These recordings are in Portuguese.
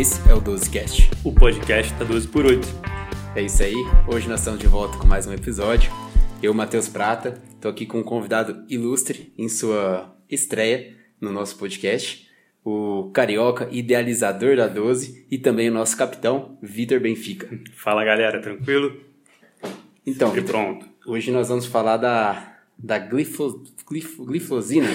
Esse é o 12cast. O podcast tá 12 por 8. É isso aí. Hoje nós estamos de volta com mais um episódio. Eu, Matheus Prata, tô aqui com um convidado ilustre em sua estreia no nosso podcast, o carioca idealizador da 12 e também o nosso capitão, Vitor Benfica. Fala galera, tranquilo? Então, Vitor, pronto. hoje nós vamos falar da, da glifo, glifo, glifosina.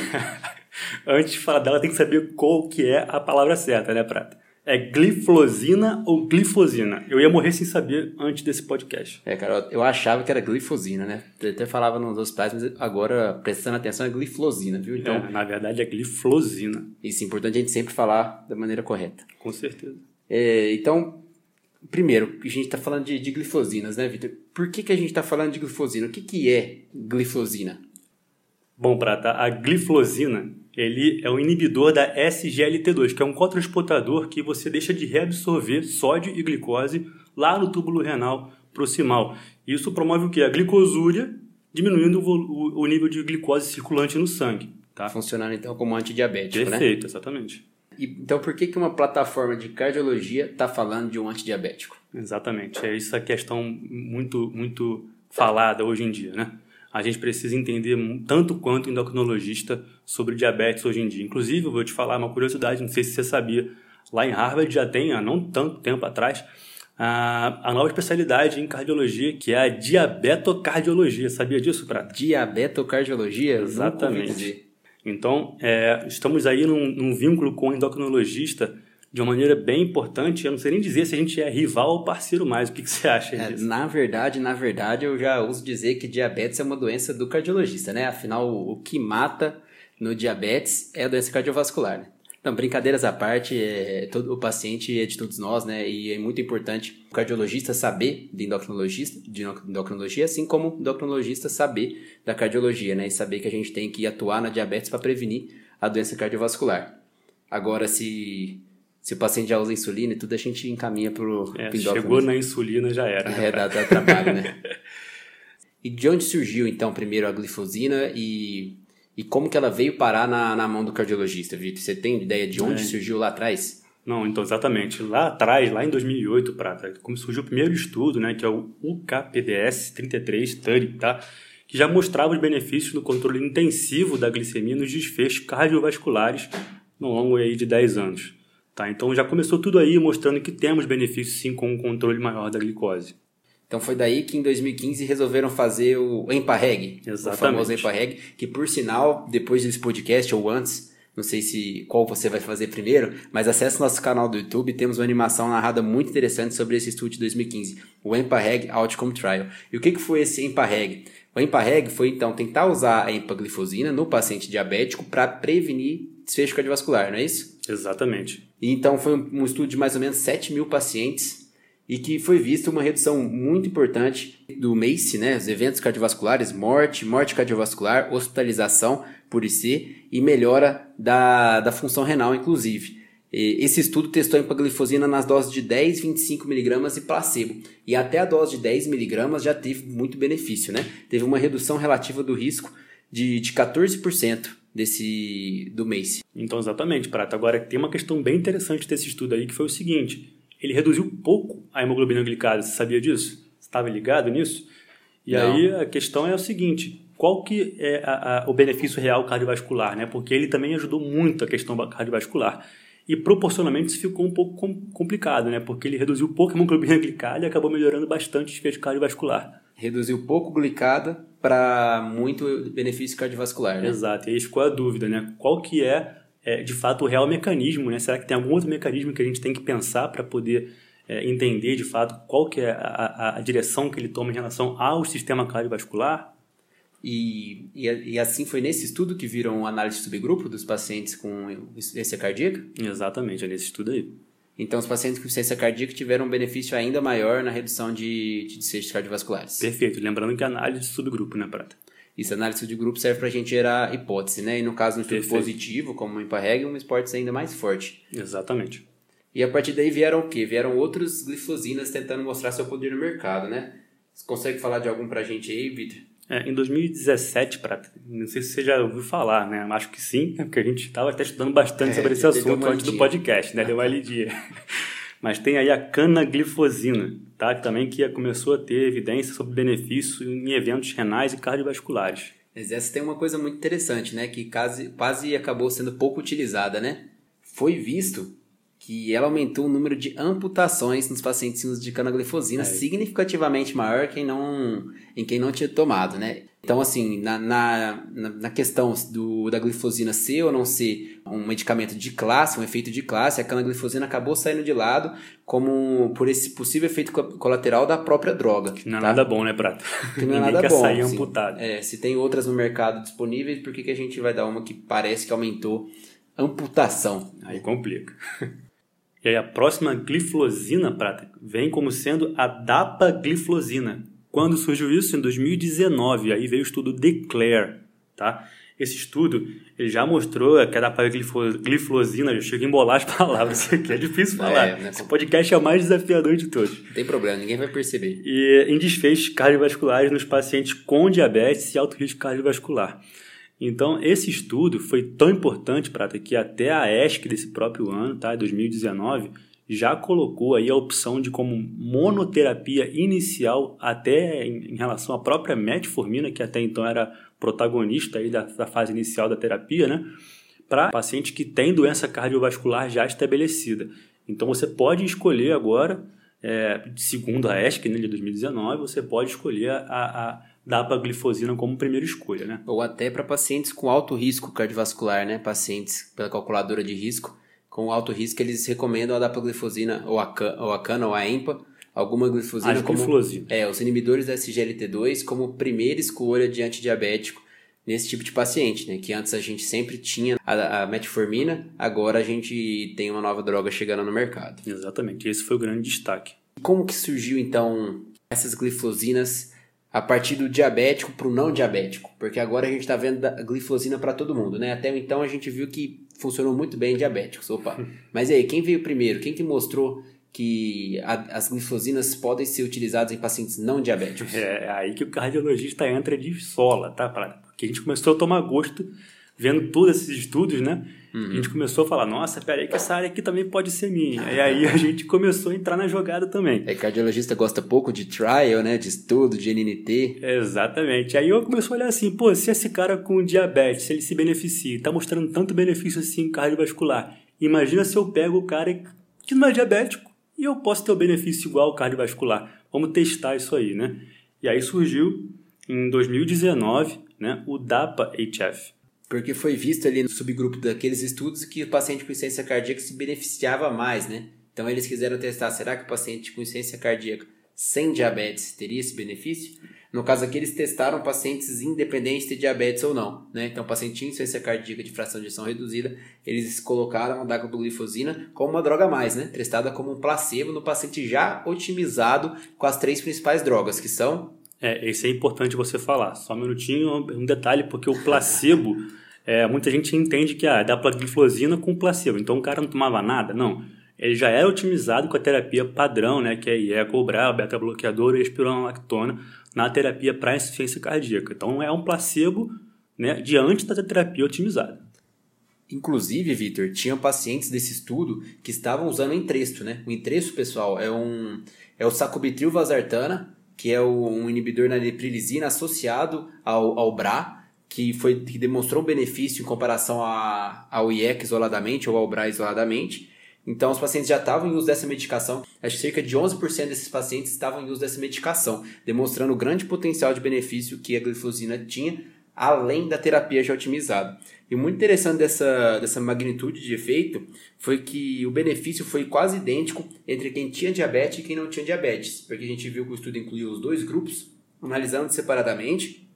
Antes de falar dela, tem que saber qual que é a palavra certa, né, Prata? É glifosina ou glifosina? Eu ia morrer sem saber antes desse podcast. É, cara, eu achava que era glifosina, né? Eu até falava nos hospitais, mas agora, prestando atenção, é glifosina, viu? Então, É, na verdade é glifosina, isso é importante a gente sempre falar da maneira correta. com certeza. É, então, primeiro, a gente está falando de, de glifosinas, né, Vitor? Por que, que a gente está falando de glifosina? O que, que é glifosina? Bom, Prata, a glifosina, ele é um inibidor da SGLT2, que é um cotransportador que você deixa de reabsorver sódio e glicose lá no túbulo renal proximal. Isso promove o quê? A glicosúria, diminuindo o, nível de glicose circulante no sangue. Tá? Funcionando então como antidiabético, né? Perfeito, exatamente. E, então, por que, que uma plataforma de cardiologia está falando de um antidiabético? Exatamente. É isso a questão muito, muito falada hoje em dia, né? A gente precisa entender tanto quanto endocrinologista sobre diabetes hoje em dia. Inclusive, eu vou te falar uma curiosidade, não sei se você sabia, lá em Harvard já tem, há não tanto tempo atrás, a, a nova especialidade em cardiologia, que é a diabetocardiologia. Sabia disso, Prata? Diabetocardiologia? Exatamente. Então, é, estamos aí num, num vínculo com o endocrinologista de uma maneira bem importante. Eu não sei nem dizer se a gente é rival ou parceiro mais. O que, que você acha É, disso? na verdade, na verdade, eu já uso dizer que diabetes é uma doença do cardiologista, né? Afinal, o, que mata no diabetes é a doença cardiovascular, né? Então, brincadeiras à parte, é, todo, o paciente é de todos nós, né? E é muito importante o cardiologista saber de endocrinologista, de endocrinologia, assim como o endocrinologista saber da cardiologia, né? E saber que a gente tem que atuar na diabetes para prevenir a doença cardiovascular. Agora, se, se o paciente já usa insulina e tudo, a gente encaminha para o É, chegou na insulina, já era. é, dá, dá trabalho, né? E de onde surgiu, então, primeiro a glifosina e, e como que ela veio parar na, na mão do cardiologista, Vitor? Você tem ideia de onde É. surgiu lá atrás? Não, então exatamente. Lá atrás, lá em 2008, Prata, como surgiu o primeiro estudo, né, que é o UKPDS 33 Study, tá? Que já mostrava os benefícios do controle intensivo da glicemia nos desfechos cardiovasculares no longo aí de 10 anos. Tá? Então já começou tudo aí mostrando que temos benefícios sim com um controle maior da glicose. Então foi daí que em 2015 resolveram fazer o EMPA-REG, o Exatamente. famoso EMPA-REG, que por sinal, depois desse podcast ou antes, não sei se qual você vai fazer primeiro, mas acesse nosso canal do YouTube, temos uma animação narrada muito interessante sobre esse estudo de 2015, o EMPA-REG Outcome Trial. E o que, que foi esse EMPA-REG? O EMPA-REG foi então tentar usar a empaglifosina no paciente diabético para prevenir desfecho cardiovascular, não é isso? Exatamente. Então foi um estudo de mais ou menos 7 mil pacientes e que foi visto uma redução muito importante do MACE, né, os eventos cardiovasculares, morte, morte cardiovascular, hospitalização por IC e melhora da, da função renal, inclusive. Esse estudo testou a empaglifosina nas doses de 10, 25 miligramas e placebo. E até a dose de 10 miligramas já teve muito benefício, né? Teve uma redução relativa do risco de, de 14% desse, do MACE. Então, exatamente, Prata. Agora, tem uma questão bem interessante desse estudo aí, que foi o seguinte. Ele reduziu pouco a hemoglobina glicada. Você sabia disso? Você estava ligado nisso? E Não. aí, a questão é o seguinte. Qual que é a- a- o benefício real cardiovascular? Né? Porque ele também ajudou muito a questão cardiovascular. E, proporcionalmente, isso ficou um pouco com- complicado, né? Porque ele reduziu pouco a hemoglobina glicada e acabou melhorando bastante o desfecho cardiovascular. reduziu pouco glicada para muito benefício cardiovascular, né? Exato, e aí ficou a dúvida, né? Qual que é, é, de fato, o real mecanismo, né? Será que tem algum outro mecanismo que a gente tem que pensar para poder é, entender, de fato, qual que é a, a- a direção que ele toma em relação ao sistema cardiovascular? E, e, e assim foi nesse estudo que viram análise de subgrupo dos pacientes com insuficiência cardíaca. Exatamente, é nesse estudo aí. Então, os pacientes com insuficiência cardíaca tiveram um benefício ainda maior na redução de, de desfechos cardiovasculares. Perfeito, lembrando que é análise de subgrupo, né, Prata? Isso, análise de grupo serve para a gente gerar hipótese, né? E no caso, no estudo Perfeito. positivo, como o IMPA-REG, uma hipótese ainda mais forte. Exatamente. E a partir daí vieram o quê? Vieram outros glifosinas tentando mostrar seu poder no mercado, né? Você consegue falar de algum pra gente aí, Vitor? É, em 2017, Prata, não sei se você já ouviu falar, né? Acho que sim, né? porque a gente estava até estudando bastante É, sobre esse assunto antes do podcast, né? Deu uma lidinha. Mas tem aí a canaglifosina, tá? também que começou a ter evidência sobre benefício em eventos renais e cardiovasculares. Mas essa tem uma coisa muito interessante, né? Que quase, quase acabou sendo pouco utilizada, né? Foi visto que ela aumentou o número de amputações nos pacientes de canaglifosina é. significativamente maior quem não, em quem não tinha tomado, né? Então, assim, na, na, na questão do, da glifosina ser ou não ser um medicamento de classe, um efeito de classe, a canaglifosina acabou saindo de lado como por esse possível efeito colateral da própria droga. Que não é tá? nada bom, né, Prata? Que não é nada bom. sair amputado. É, se tem outras no mercado disponíveis, por que, que a gente vai dar uma que parece que aumentou amputação? Aí complica. E aí a próxima glifosina, Prata, vem como sendo a dapagliflozina quando surgiu isso? Em 2019, aí veio o estudo Declare, tá? Esse estudo ele já mostrou que era para glifosina, eu chego a embolar as palavras aqui, é difícil falar. É, né? Esse podcast é o mais desafiador de todos. Não tem problema, ninguém vai perceber. E em desfechos cardiovasculares nos pacientes com diabetes e alto risco cardiovascular. Então, esse estudo foi tão importante, para que até a ESC desse próprio ano, tá, 2019, já colocou aí a opção de como monoterapia inicial até em, relação à própria metformina, que até então era protagonista aí da, da fase inicial da terapia, né? Para paciente que tem doença cardiovascular já estabelecida. Então você pode escolher agora, é, segundo a ESC né, de 2019, você pode escolher a, a dapaglifosina como primeira escolha, né? Ou até para pacientes com alto risco cardiovascular, né? Pacientes pela calculadora de risco com alto risco, eles recomendam a dapaglifosina, ou a, ou a cana, ou a EMPA, alguma glifosina como é, os inibidores da SGLT2 como primeira escolha de antidiabético nesse tipo de paciente, né? Que antes a gente sempre tinha a, a, metformina, agora a gente tem uma nova droga chegando no mercado. Exatamente, esse foi o grande destaque. Como que surgiu então essas glifosinas a partir do diabético para o não diabético? Porque agora a gente está vendo a glifosina para todo mundo, né? Até então a gente viu que funcionou muito bem em diabéticos. Opa. Mas aí, quem veio primeiro? Quem que mostrou que a, as glifosinas podem ser utilizadas em pacientes não diabéticos? É, é aí que o cardiologista entra de sola, tá? Porque a gente começou a tomar gosto vendo todos esses estudos, né? Uhum. A gente começou a falar, nossa, peraí que essa área aqui também pode ser minha. E aí a gente começou a entrar na jogada também. É, cardiologista gosta pouco de trial, né? De estudo, de NNT. Exatamente. Aí eu comecei a olhar assim, pô, se esse cara com diabetes, se ele se beneficia, tá mostrando tanto benefício assim cardiovascular, imagina se eu pego o cara que não é diabético e eu posso ter o benefício igual ao cardiovascular. Vamos testar isso aí, né? E aí surgiu em 2019, né, o DAPA-HF, porque foi visto ali no subgrupo daqueles estudos que o paciente com insuficiência cardíaca se beneficiava mais, né? Então eles quiseram testar, será que o paciente com insuficiência cardíaca sem diabetes teria esse benefício? No caso aqui, eles testaram pacientes independentes de diabetes ou não, né? Então, paciente tinha insuficiência cardíaca de fração de ejeção reduzida, eles colocaram a dapaglifosina como uma droga a mais, né? Testada como um placebo no paciente já otimizado com as três principais drogas, que são é, esse é importante você falar. Só um minutinho, um detalhe, porque o placebo, é, muita gente entende que ah, dá plagliflozina com placebo. Então o cara não tomava nada? Não. Ele já era otimizado com a terapia padrão, né, que é IECO, o beta-bloqueador e espironolactona, na terapia para insuficiência cardíaca. Então é um placebo né, diante da terapia otimizada. Inclusive, Vitor, tinham pacientes desse estudo que estavam usando entresto, né? O entresto, pessoal, é um é o sacubitril valsartana que é um inibidor na leprilizina associado ao, ao BRA, que, foi, que demonstrou um benefício em comparação a, ao IEC isoladamente ou ao BRA isoladamente. Então, os pacientes já estavam em uso dessa medicação. Acho que cerca de 11% desses pacientes estavam em uso dessa medicação, demonstrando o grande potencial de benefício que a glifosina tinha, além da terapia já otimizada. E muito interessante dessa, dessa magnitude de efeito foi que o benefício foi quase idêntico entre quem tinha diabetes e quem não tinha diabetes, porque a gente viu que o estudo incluiu os dois grupos, analisando separadamente,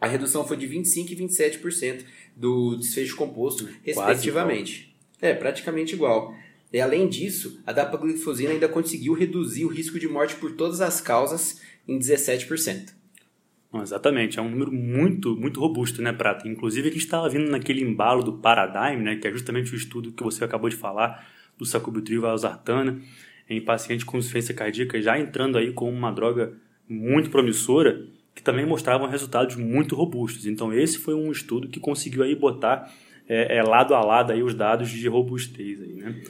a redução foi de 25% e 27% do desfecho composto, respectivamente. É, praticamente igual. E além disso, a dapaglifosina ainda conseguiu reduzir o risco de morte por todas as causas em 17%. Exatamente, é um número muito, muito robusto, né, Prata? Inclusive, a gente estava vindo naquele embalo do Paradigm, né, que é justamente o estudo que você acabou de falar, do sacubitril valsartana, em pacientes com insuficiência cardíaca, já entrando aí com uma droga muito promissora, que também mostravam resultados muito robustos. Então, esse foi um estudo que conseguiu aí botar é, é, lado a lado aí os dados de robustez aí, né?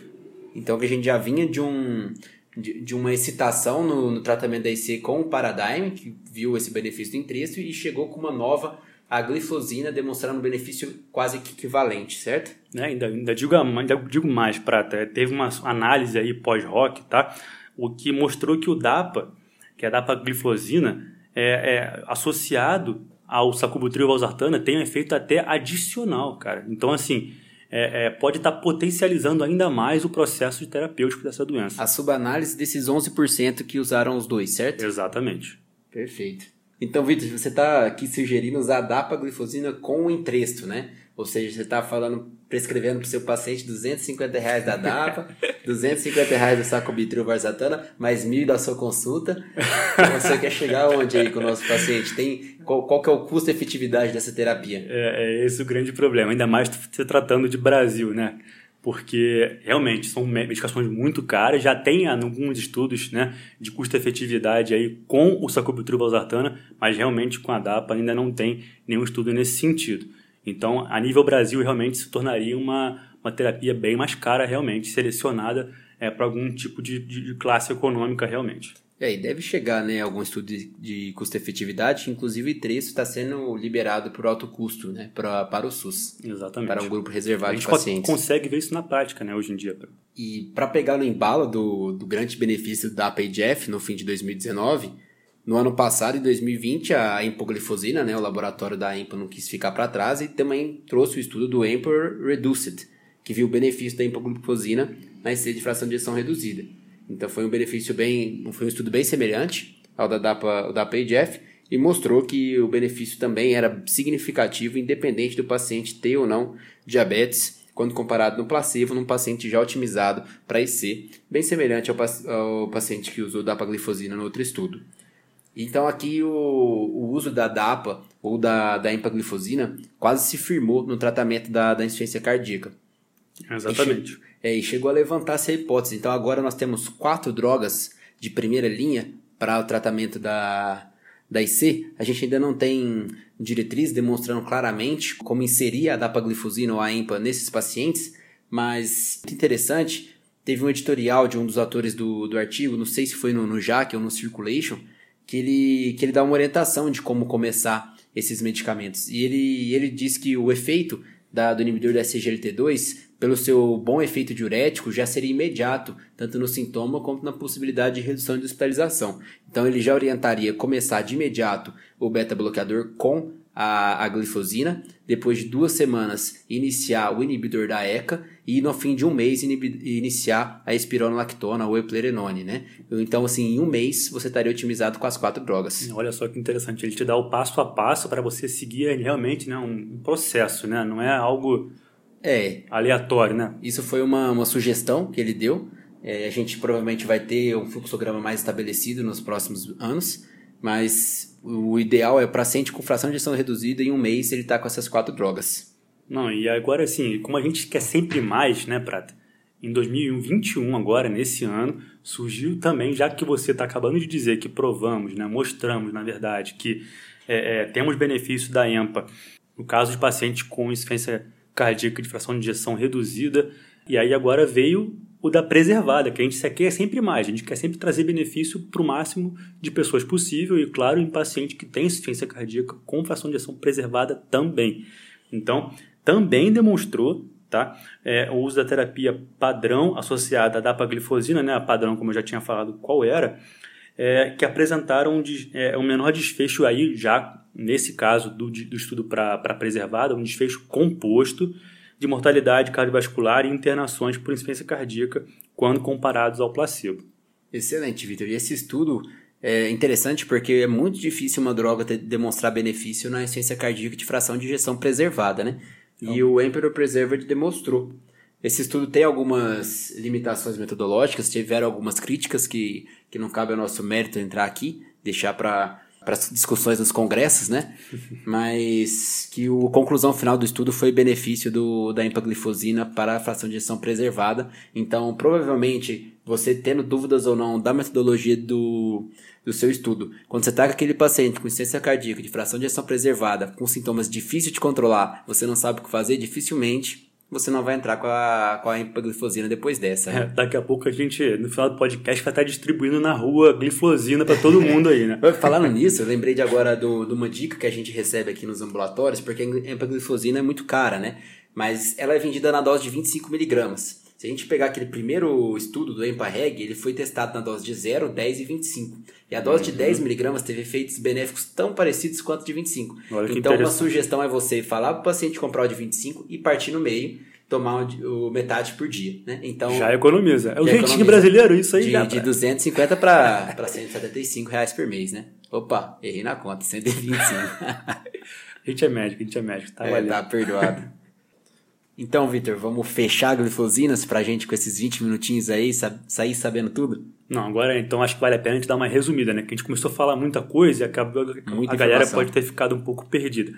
Então que a gente já vinha de um de, de uma excitação no, no, tratamento da IC com o Paradigm, que viu esse benefício entresto e chegou com uma nova a glifosina demonstrando um benefício quase que equivalente, certo? É, ainda, ainda, digo, ainda digo mais, Prata, teve uma análise aí pós-rock, tá? O que mostrou que o DAPA, que é a dapagliflozina, é, é associado ao sacubitril valsartana tem um efeito até adicional, cara. Então, assim, é, é, pode estar tá potencializando ainda mais o processo de terapêutico dessa doença. A subanálise desses 11% que usaram os dois, certo? Exatamente. Perfeito. Então, Vitor, você está aqui sugerindo usar a dapaglifosina com o entresto, né? Ou seja, você está falando, prescrevendo para o seu paciente 250 reais da DAPA, 250 reais do sacubitril varzatana, mais mil da sua consulta. Então, você quer chegar onde aí com o nosso paciente? Tem, qual, qual que é o custo efetividade dessa terapia? É, é esse o grande problema, ainda mais se tratando de Brasil, né? porque realmente são medicações muito caras, já tem alguns estudos né, de custo-efetividade aí com o sacubitril valsartana, mas realmente com a DAPA ainda não tem nenhum estudo nesse sentido. Então, a nível Brasil, realmente se tornaria uma, uma terapia bem mais cara, realmente, selecionada é, para algum tipo de, de, classe econômica, realmente. É, e deve chegar né, algum estudo de, de custo-efetividade, inclusive trecho está sendo liberado por alto custo né, pra, para o SUS. Exatamente. Para um grupo reservado de pacientes. A gente consegue ver isso na prática né, hoje em dia. E para pegar no embalo do, do grande benefício da APA-IGF no fim de 2019, no ano passado, em 2020, a empoglifosina, né, o laboratório da EMPA não quis ficar para trás e também trouxe o estudo do EMPOR Reduced, que viu o benefício da empoglifosina na IC de fração de ejeção reduzida. Então foi um benefício bem, foi um estudo bem semelhante ao da DAPA, da PAGF e mostrou que o benefício também era significativo independente do paciente ter ou não diabetes quando comparado no placebo num paciente já otimizado para IC, bem semelhante ao, ao paciente que usou dapaglifosina no outro estudo. Então aqui o, o uso da DAPA ou da, da empaglifosina quase se firmou no tratamento da, da insuficiência cardíaca. Exatamente. E, che é, e chegou a levantar essa hipótese. Então agora nós temos quatro drogas de primeira linha para o tratamento da, da IC. A gente ainda não tem diretriz demonstrando claramente como inserir a dapaglifosina ou a EMPA nesses pacientes, mas muito interessante, teve um editorial de um dos autores do, do artigo, não sei se foi no, no JAC ou no Circulation, que ele, que ele dá uma orientação de como começar esses medicamentos. E ele, ele diz que o efeito da, do inibidor da SGLT2, pelo seu bom efeito diurético, já seria imediato, tanto no sintoma quanto na possibilidade de redução de hospitalização. Então ele já orientaria começar de imediato o beta-bloqueador com a, a glifosina, depois de duas semanas iniciar o inibidor da ECA e no fim de um mês iniciar a espironolactona ou eplerenone, né? Então, assim, em um mês você estaria otimizado com as quatro drogas. Olha só que interessante, ele te dá o passo a passo para você seguir realmente né, um processo, né? Não é algo é, aleatório, né? Isso foi uma, uma sugestão que ele deu. É, a gente provavelmente vai ter um fluxograma mais estabelecido nos próximos anos, mas o ideal é para paciente com fração de injeção reduzida em um mês ele está com essas quatro drogas. Não, e agora assim, como a gente quer sempre mais, né, Prata? Em 2021, agora, nesse ano, surgiu também, já que você está acabando de dizer que provamos, né, mostramos, na verdade, que é, é, temos benefício da EMPA no caso de pacientes com insuficiência cardíaca de fração de injeção reduzida, e aí agora veio o da preservada, que a gente quer sempre mais, a gente quer sempre trazer benefício para o máximo de pessoas possível e, claro, em paciente que tem insuficiência cardíaca com fração de ejeção preservada também. Então, também demonstrou tá, é, o uso da terapia padrão associada à dapaglifosina, né, a padrão, como eu já tinha falado qual era, é, que apresentaram de, é, um menor desfecho aí, já nesse caso do, do estudo para preservada, um desfecho composto, de mortalidade cardiovascular e internações por insuficiência cardíaca quando comparados ao placebo. Excelente, Vitor. E esse estudo é interessante porque é muito difícil uma droga demonstrar benefício na insuficiência cardíaca de fração de injeção preservada, né? Então. E o Emperor Preserved demonstrou. Esse estudo tem algumas limitações metodológicas, tiveram algumas críticas que, que não cabe ao nosso mérito entrar aqui, deixar para para as discussões nos congressos, né? Mas que a conclusão final do estudo foi benefício do, da empaglifosina para a fração de injeção preservada. Então, provavelmente, você tendo dúvidas ou não da metodologia do, do seu estudo, quando você está com aquele paciente com insuficiência cardíaca de fração de injeção preservada, com sintomas difíceis de controlar, você não sabe o que fazer, dificilmente você não vai entrar com a, com a empaglifosina depois dessa. Né? É, daqui a pouco a gente, no final do podcast, vai estar distribuindo na rua glifosina para todo mundo aí, né? Falando nisso, eu lembrei de agora do, de uma dica que a gente recebe aqui nos ambulatórios, porque a empaglifosina é muito cara, né? Mas ela é vendida na dose de 25 miligramas. Se a gente pegar aquele primeiro estudo do EMPA-REG, ele foi testado na dose de 0, 10 e 25. E a dose de 10 uhum. miligramas teve efeitos benéficos tão parecidos quanto de 25. Então, uma sugestão é você falar para o paciente comprar o de 25 e partir no meio, tomar o, metade por dia. Né? Então, já economiza. É o jeitinho economiza. brasileiro, isso aí de, já. De 250 para 175 reais por mês, né? Opa, errei na conta, 125. a gente é médico, a gente é médico, tá é, Tá perdoado. Então, Vitor, vamos fechar glifosinas pra gente com esses 20 minutinhos aí, sair sabendo tudo? Não, agora então acho que vale a pena a gente dar uma resumida, né? Que a gente começou a falar muita coisa e acabou, muita a galera pode ter ficado um pouco perdida.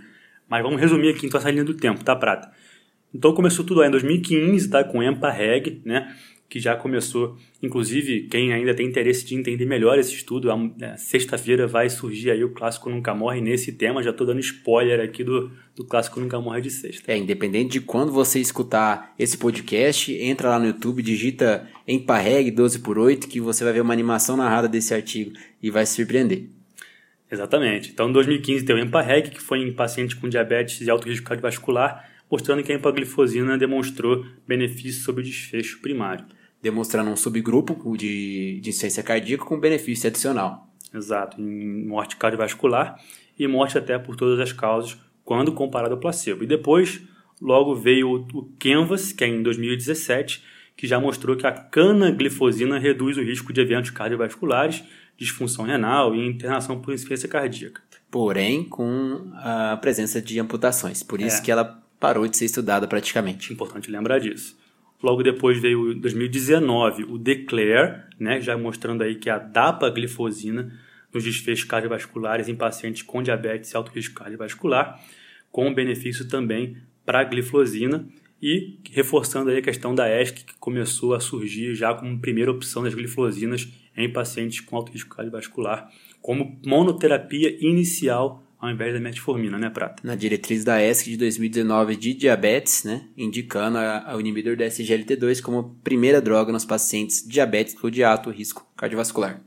Mas vamos resumir aqui então essa linha do tempo, tá, Prata? Então começou tudo lá em 2015, tá? Com EMPA-REG, né? Que já começou. Inclusive, quem ainda tem interesse de entender melhor esse estudo, é, sexta-feira vai surgir aí o Clássico Nunca Morre nesse tema. Já estou dando spoiler aqui do, do Clássico Nunca Morre de sexta. É, independente de quando você escutar esse podcast, entra lá no YouTube, digita Emparreg 12 por 8 que você vai ver uma animação narrada desse artigo e vai se surpreender. Exatamente. Então, em 2015 tem o Emparreg, que foi em pacientes com diabetes e alto risco cardiovascular, mostrando que a empaglifosina demonstrou benefícios sobre o desfecho primário demonstrando um subgrupo de, de insuficiência cardíaca com benefício adicional. Exato, em morte cardiovascular e morte até por todas as causas, quando comparado ao placebo. E depois, logo veio o Canvas, que é em 2017, que já mostrou que a canaglifosina reduz o risco de eventos cardiovasculares, disfunção renal e internação por insuficiência cardíaca. Porém, com a presença de amputações. Por isso é. que ela parou de ser estudada praticamente. Importante lembrar disso. Logo depois veio 2019 o Declare, né, já mostrando aí que a dapaglifosina nos desfechos cardiovasculares em pacientes com diabetes e alto risco cardiovascular, com benefício também para a glifosina e reforçando aí a questão da ESC que começou a surgir já como primeira opção das glifosinas em pacientes com alto risco cardiovascular, como monoterapia inicial ao invés da metformina, né, Prata? Na diretriz da ESC de 2019 de diabetes, né, indicando a, o inibidor da SGLT2 como primeira droga nos pacientes diabéticos de alto risco cardiovascular.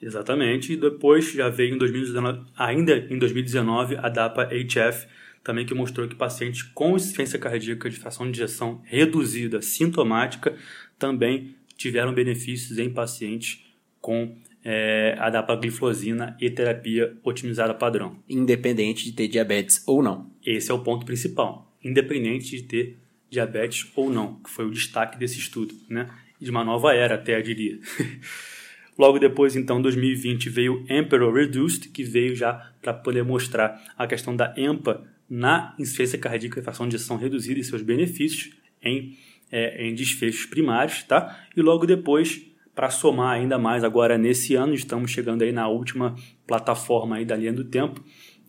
Exatamente, e depois já veio em 2019, ainda em 2019, a DAPA-HF, também que mostrou que pacientes com insuficiência cardíaca de fração de injeção reduzida sintomática também tiveram benefícios em pacientes com é, a dapagliflozina e terapia otimizada padrão. Independente de ter diabetes ou não. Esse é o ponto principal. Independente de ter diabetes ou não, que foi o destaque desse estudo, né? De uma nova era, até eu diria. Logo depois, então, 2020, veio Emperor Reduced, que veio já para poder mostrar a questão da EMPA na insuficiência cardíaca e fração de ejeção reduzida e seus benefícios em, é, em desfechos primários, tá? E logo depois para somar ainda mais agora nesse ano, estamos chegando aí na última plataforma aí da linha do tempo,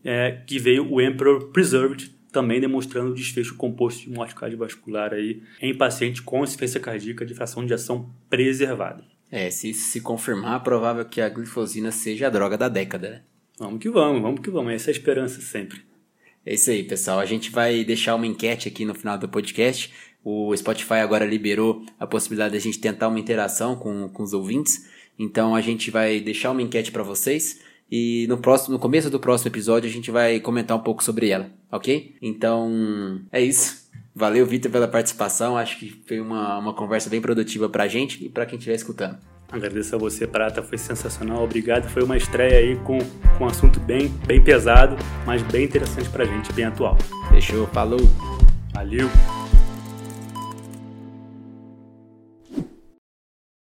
é, que veio o Emperor Preserved, também demonstrando o desfecho composto de morte cardiovascular aí em paciente com insuficiência cardíaca de fração de ação preservada. É, se isso se confirmar, é provável que a glifosina seja a droga da década, né? Vamos que vamos, vamos que vamos. Essa é a esperança sempre. É isso aí, pessoal. A gente vai deixar uma enquete aqui no final do podcast o Spotify agora liberou a possibilidade de a gente tentar uma interação com, com os ouvintes. Então a gente vai deixar uma enquete para vocês e no próximo, no começo do próximo episódio a gente vai comentar um pouco sobre ela, ok? Então é isso. Valeu, Vitor, pela participação. Acho que foi uma, uma conversa bem produtiva pra gente e para quem estiver escutando. Agradeço a você, Prata, foi sensacional, obrigado. Foi uma estreia aí com, com um assunto bem, bem pesado, mas bem interessante pra gente, bem atual. Fechou, falou. Valeu.